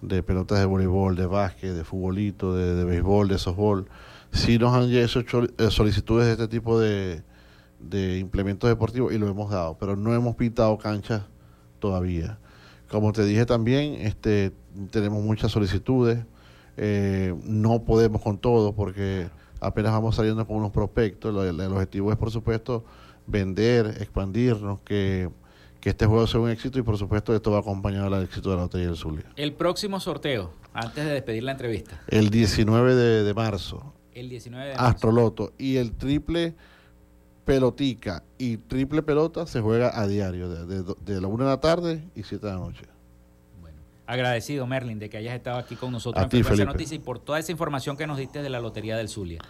de pelotas de voleibol, de básquet, de futbolito, de, de béisbol, de softball. Sí nos han hecho eh, solicitudes de este tipo de, de implementos deportivos y lo hemos dado, pero no hemos pintado canchas todavía. Como te dije también, este, tenemos muchas solicitudes. eh, no podemos con todo porque apenas vamos saliendo con unos prospectos. Lo- el objetivo es, por supuesto, vender, expandirnos, que, que este juego sea un éxito y, por supuesto, esto va acompañado del éxito de la Lotería del Zulia. El próximo sorteo, antes de despedir la entrevista, El 19 de, de marzo, el 19 de marzo. Astroloto y el triple pelotica y triple pelota se juega a diario, de, de, la 1 de la tarde y 7 de la noche. Agradecido, Merlin, de que hayas estado aquí con nosotros A en ti, Frecuencia Felipe. Noticias y por toda esa información que nos diste de la Lotería del Zulia.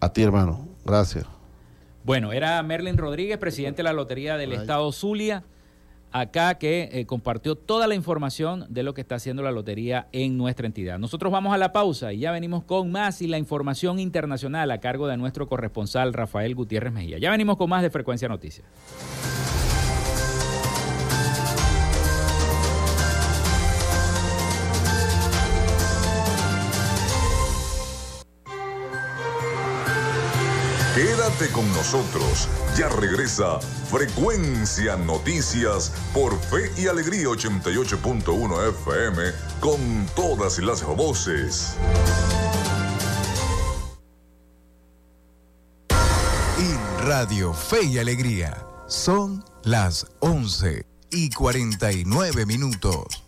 A ti, hermano. Gracias. Bueno, era Merlin Rodríguez, presidente de la Lotería del Estado Zulia, acá que eh, compartió toda la información de lo que está haciendo la Lotería en nuestra entidad. Nosotros vamos a la pausa y ya venimos con más y la información internacional a cargo de nuestro corresponsal Rafael Gutiérrez Mejía. Ya venimos con más de Frecuencia Noticias. Quédate con nosotros. Ya regresa Frecuencia Noticias por Fe y Alegría 88.1 FM con todas las voces. En Radio Fe y Alegría son las 11 y 49 minutos.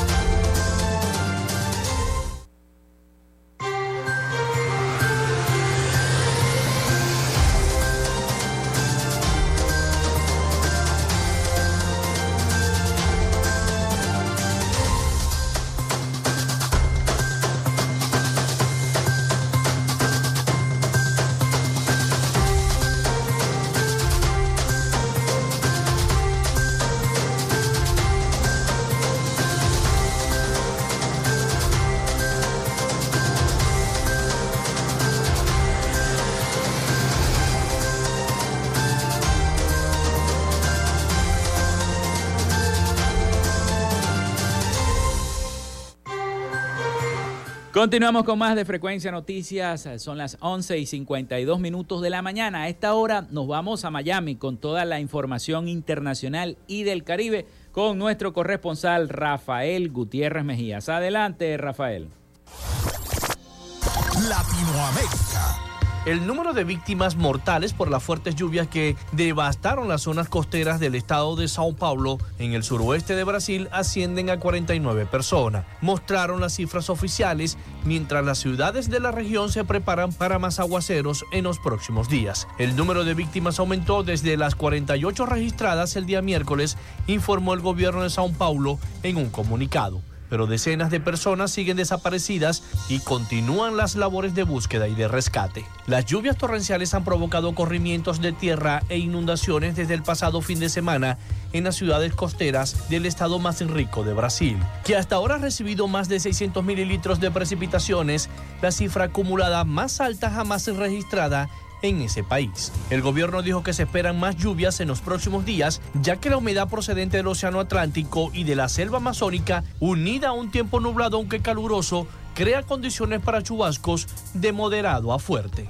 Continuamos con más de Frecuencia Noticias. Son las 11 y 52 minutos de la mañana. A esta hora nos vamos a Miami con toda la información internacional y del Caribe con nuestro corresponsal Rafael Gutiérrez Mejías. Adelante, Rafael. Latinoamérica. El número de víctimas mortales por las fuertes lluvias que devastaron las zonas costeras del estado de Sao Paulo en el suroeste de Brasil ascienden a 49 personas. Mostraron las cifras oficiales mientras las ciudades de la región se preparan para más aguaceros en los próximos días. El número de víctimas aumentó desde las 48 registradas el día miércoles, informó el gobierno de Sao Paulo en un comunicado pero decenas de personas siguen desaparecidas y continúan las labores de búsqueda y de rescate. Las lluvias torrenciales han provocado corrimientos de tierra e inundaciones desde el pasado fin de semana en las ciudades costeras del estado más rico de Brasil, que hasta ahora ha recibido más de 600 mililitros de precipitaciones, la cifra acumulada más alta jamás registrada en ese país. El gobierno dijo que se esperan más lluvias en los próximos días, ya que la humedad procedente del Océano Atlántico y de la selva amazónica, unida a un tiempo nublado aunque caluroso, crea condiciones para chubascos de moderado a fuerte.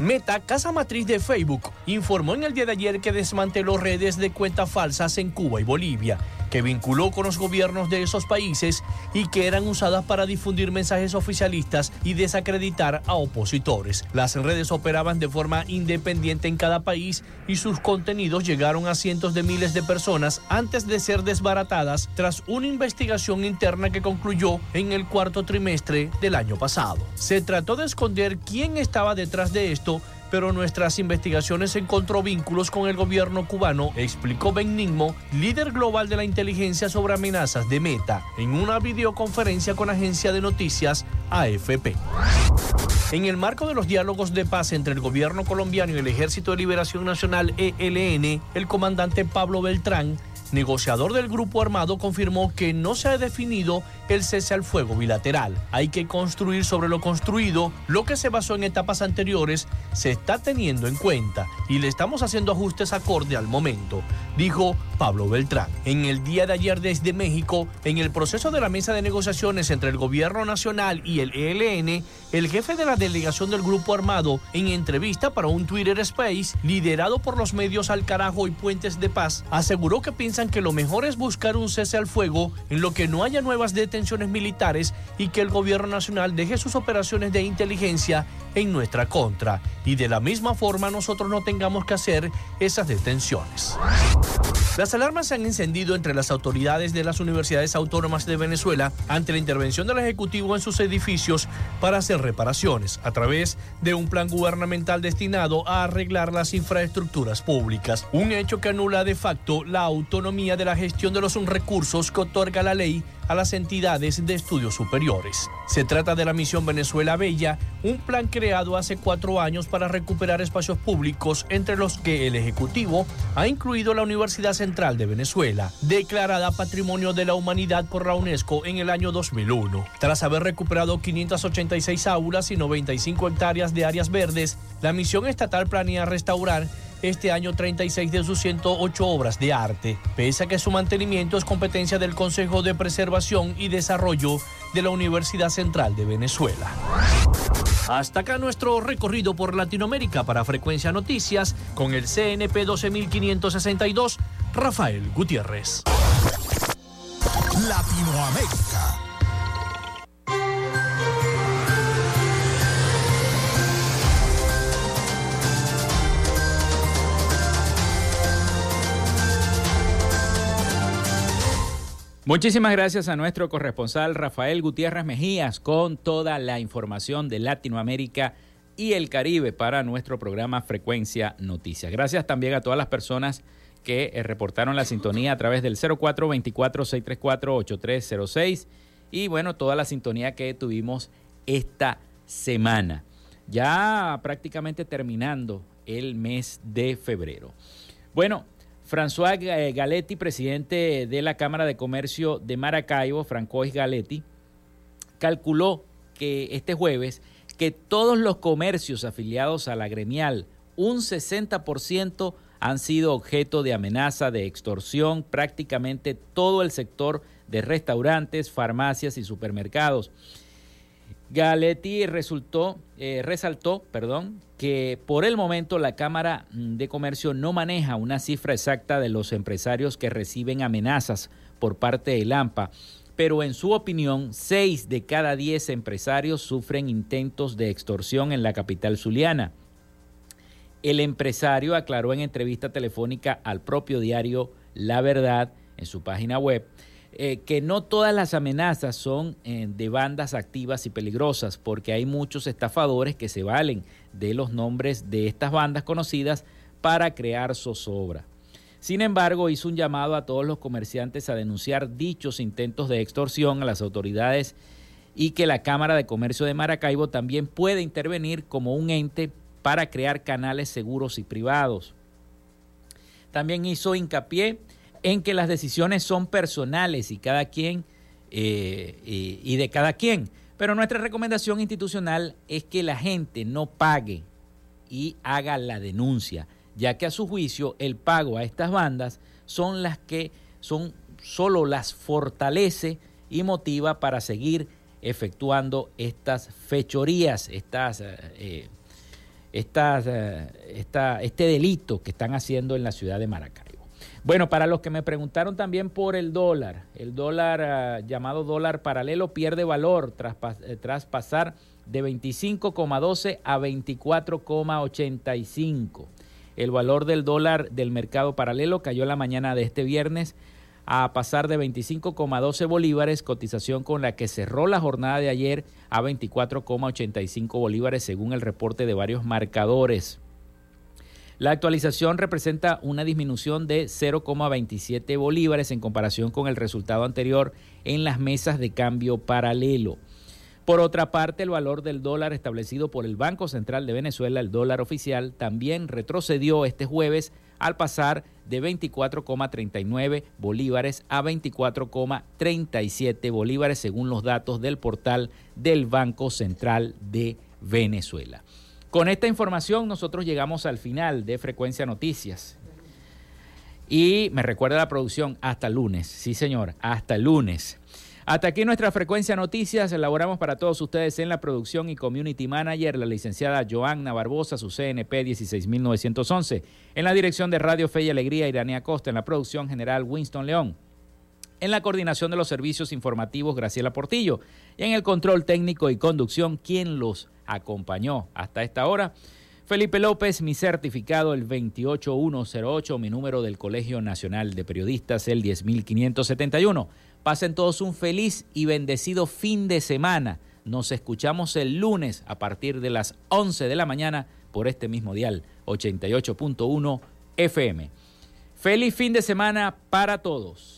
Meta, casa matriz de Facebook, informó en el día de ayer que desmanteló redes de cuentas falsas en Cuba y Bolivia que vinculó con los gobiernos de esos países y que eran usadas para difundir mensajes oficialistas y desacreditar a opositores. Las redes operaban de forma independiente en cada país y sus contenidos llegaron a cientos de miles de personas antes de ser desbaratadas tras una investigación interna que concluyó en el cuarto trimestre del año pasado. Se trató de esconder quién estaba detrás de esto pero nuestras investigaciones encontró vínculos con el gobierno cubano, explicó Ben Ningmo, líder global de la inteligencia sobre amenazas de Meta, en una videoconferencia con agencia de noticias AFP. En el marco de los diálogos de paz entre el gobierno colombiano y el Ejército de Liberación Nacional ELN, el comandante Pablo Beltrán negociador del grupo armado, confirmó que no se ha definido el cese al fuego bilateral. Hay que construir sobre lo construido, lo que se basó en etapas anteriores se está teniendo en cuenta y le estamos haciendo ajustes acorde al momento, dijo Pablo Beltrán. En el día de ayer desde México, en el proceso de la mesa de negociaciones entre el gobierno nacional y el ELN, el jefe de la delegación del grupo armado, en entrevista para un Twitter Space liderado por los medios Al Carajo y Puentes de Paz, aseguró que que lo mejor es buscar un cese al fuego en lo que no haya nuevas detenciones militares y que el gobierno nacional deje sus operaciones de inteligencia en nuestra contra y de la misma forma nosotros no tengamos que hacer esas detenciones. Las alarmas se han encendido entre las autoridades de las universidades autónomas de Venezuela ante la intervención del Ejecutivo en sus edificios para hacer reparaciones a través de un plan gubernamental destinado a arreglar las infraestructuras públicas, un hecho que anula de facto la autonomía de la gestión de los recursos que otorga la ley a las entidades de estudios superiores. Se trata de la misión Venezuela Bella, un plan creado hace cuatro años para recuperar espacios públicos entre los que el Ejecutivo ha incluido la Universidad Central de Venezuela, declarada Patrimonio de la Humanidad por la UNESCO en el año 2001. Tras haber recuperado 586 aulas y 95 hectáreas de áreas verdes, la misión estatal planea restaurar este año 36 de sus 108 obras de arte, pese a que su mantenimiento es competencia del Consejo de Preservación y Desarrollo de la Universidad Central de Venezuela. Hasta acá nuestro recorrido por Latinoamérica para Frecuencia Noticias con el CNP 12562, Rafael Gutiérrez. Latinoamérica. Muchísimas gracias a nuestro corresponsal Rafael Gutiérrez Mejías con toda la información de Latinoamérica y el Caribe para nuestro programa Frecuencia Noticias. Gracias también a todas las personas que eh, reportaron la sintonía a través del 0424-634-8306 y bueno, toda la sintonía que tuvimos esta semana. Ya prácticamente terminando el mes de febrero. Bueno, François eh, Galetti, presidente de la Cámara de Comercio de Maracaibo, Francois Galetti, calculó que este jueves que todos los comercios afiliados a la gremial, un 60% han sido objeto de amenaza, de extorsión, prácticamente todo el sector de restaurantes, farmacias y supermercados. Galetti resultó, eh, resaltó perdón, que por el momento la Cámara de Comercio no maneja una cifra exacta de los empresarios que reciben amenazas por parte del AMPA, pero en su opinión, seis de cada diez empresarios sufren intentos de extorsión en la capital zuliana. El empresario aclaró en entrevista telefónica al propio diario La Verdad en su página web eh, que no todas las amenazas son eh, de bandas activas y peligrosas, porque hay muchos estafadores que se valen de los nombres de estas bandas conocidas para crear zozobra. Sin embargo, hizo un llamado a todos los comerciantes a denunciar dichos intentos de extorsión a las autoridades y que la Cámara de Comercio de Maracaibo también puede intervenir como un ente para crear canales seguros y privados. También hizo hincapié en que las decisiones son personales y cada quien eh, y, de cada quien. Pero nuestra recomendación institucional es que la gente no pague y haga la denuncia, ya que a su juicio el pago a estas bandas son las que son solo las fortalece y motiva para seguir efectuando estas fechorías, estas, eh, estas, eh, este delito que están haciendo en la ciudad de Maracay. Bueno, para los que me preguntaron también por el dólar, el dólar ah, llamado dólar paralelo pierde valor tras, eh, tras pasar de 25,12 a 24,85. El valor del dólar del mercado paralelo cayó la mañana de este viernes a pasar de 25,12 bolívares, cotización con la que cerró la jornada de ayer a 24,85 bolívares según el reporte de varios marcadores. La actualización representa una disminución de 0,27 bolívares en comparación con el resultado anterior en las mesas de cambio paralelo. Por otra parte, el valor del dólar establecido por el Banco Central de Venezuela, el dólar oficial, también retrocedió este jueves al pasar de 24,39 bolívares a 24,37 bolívares según los datos del portal del Banco Central de Venezuela. Con esta información nosotros llegamos al final de Frecuencia Noticias. Y me recuerda la producción hasta lunes. Sí, señor, hasta lunes. Hasta aquí nuestra frecuencia noticias. Elaboramos para todos ustedes en la producción y community manager la licenciada Joanna Barbosa, su CNP 16911. En la dirección de Radio Fe y Alegría, Iranía Costa. En la producción general, Winston León. En la coordinación de los servicios informativos, Graciela Portillo. Y en el control técnico y conducción, quien los acompañó hasta esta hora. Felipe López, mi certificado el 28108, mi número del Colegio Nacional de Periodistas el 10571. Pasen todos un feliz y bendecido fin de semana. Nos escuchamos el lunes a partir de las 11 de la mañana por este mismo dial 88.1 FM. Feliz fin de semana para todos.